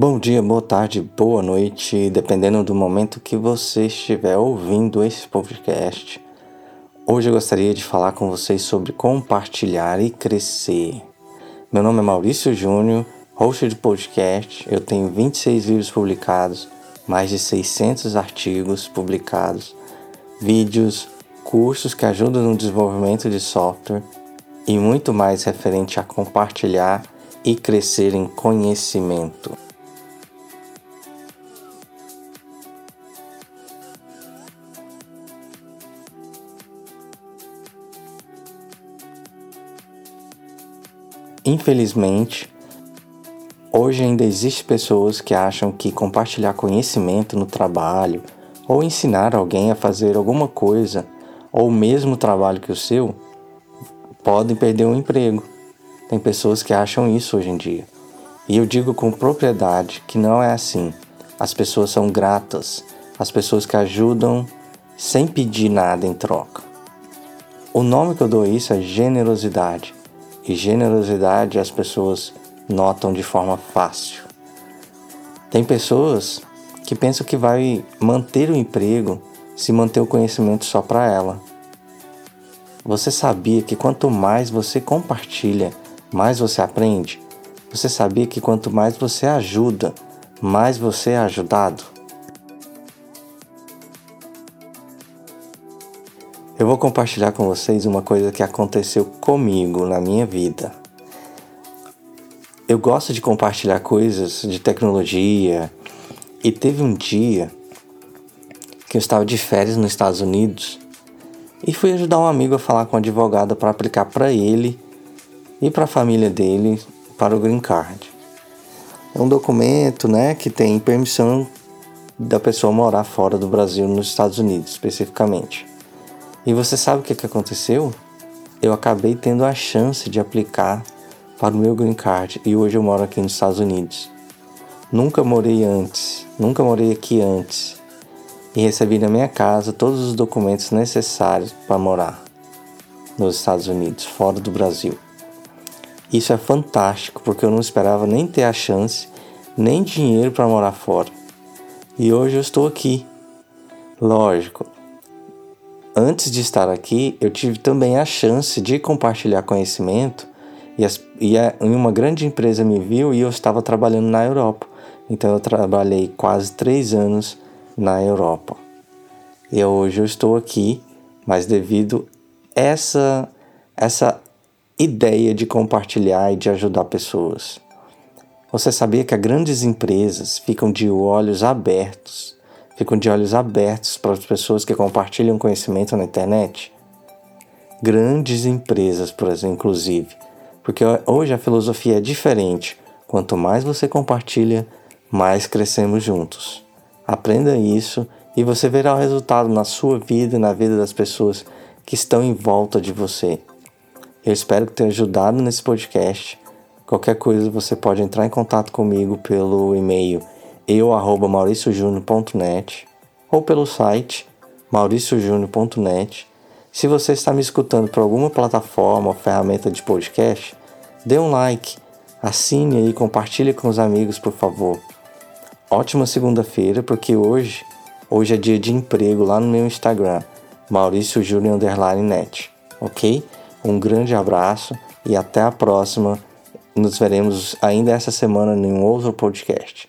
Bom dia, boa tarde, boa noite, dependendo do momento que você estiver ouvindo esse podcast. Hoje eu gostaria de falar com vocês sobre compartilhar e crescer. Meu nome é Maurício Júnior, host de podcast. Eu tenho 26 livros publicados, mais de 600 artigos publicados, vídeos, cursos que ajudam no desenvolvimento de software e muito mais referente a compartilhar e crescer em conhecimento. Infelizmente, hoje ainda existem pessoas que acham que compartilhar conhecimento no trabalho ou ensinar alguém a fazer alguma coisa ou o mesmo trabalho que o seu podem perder o um emprego. Tem pessoas que acham isso hoje em dia. E eu digo com propriedade que não é assim. As pessoas são gratas, as pessoas que ajudam sem pedir nada em troca. O nome que eu dou isso é generosidade e generosidade as pessoas notam de forma fácil. Tem pessoas que pensam que vai manter o emprego se manter o conhecimento só para ela. Você sabia que quanto mais você compartilha, mais você aprende? Você sabia que quanto mais você ajuda, mais você é ajudado? Eu vou compartilhar com vocês uma coisa que aconteceu comigo na minha vida. Eu gosto de compartilhar coisas de tecnologia e teve um dia que eu estava de férias nos Estados Unidos e fui ajudar um amigo a falar com um advogado para aplicar para ele e para a família dele para o green card. É um documento, né, que tem permissão da pessoa morar fora do Brasil, nos Estados Unidos especificamente. E você sabe o que, que aconteceu? Eu acabei tendo a chance de aplicar para o meu green card e hoje eu moro aqui nos Estados Unidos. Nunca morei antes, nunca morei aqui antes e recebi na minha casa todos os documentos necessários para morar nos Estados Unidos, fora do Brasil. Isso é fantástico porque eu não esperava nem ter a chance, nem dinheiro para morar fora. E hoje eu estou aqui. Lógico, antes de estar aqui, eu tive também a chance de compartilhar conhecimento e, as, e, a, uma grande empresa me viu e eu estava trabalhando na Europa. Então eu trabalhei quase três anos na Europa. E hoje eu estou aqui, mas devido essa essa ideia de compartilhar e de ajudar pessoas. Você sabia que grandes empresas ficam de olhos abertos ficam de olhos abertos para as pessoas que compartilham conhecimento na internet? Grandes empresas, por exemplo, inclusive. Porque hoje a filosofia é diferente. Quanto mais você compartilha, mais crescemos juntos. Aprenda isso e você verá o resultado na sua vida e na vida das pessoas que estão em volta de você. Eu espero que tenha ajudado nesse podcast. Qualquer coisa você pode entrar em contato comigo pelo e-mail eu@mauriciojúnior.net ou pelo site mauriciojúnior.net. Se você está me escutando por alguma plataforma ou ferramenta de podcast, dê um like, assine e compartilhe com os amigos, por favor. Ótima segunda-feira, porque hoje, hoje é dia de emprego lá no meu Instagram, Maurício Net, ok? Um grande abraço e até a próxima. Nos veremos ainda essa semana em um outro podcast.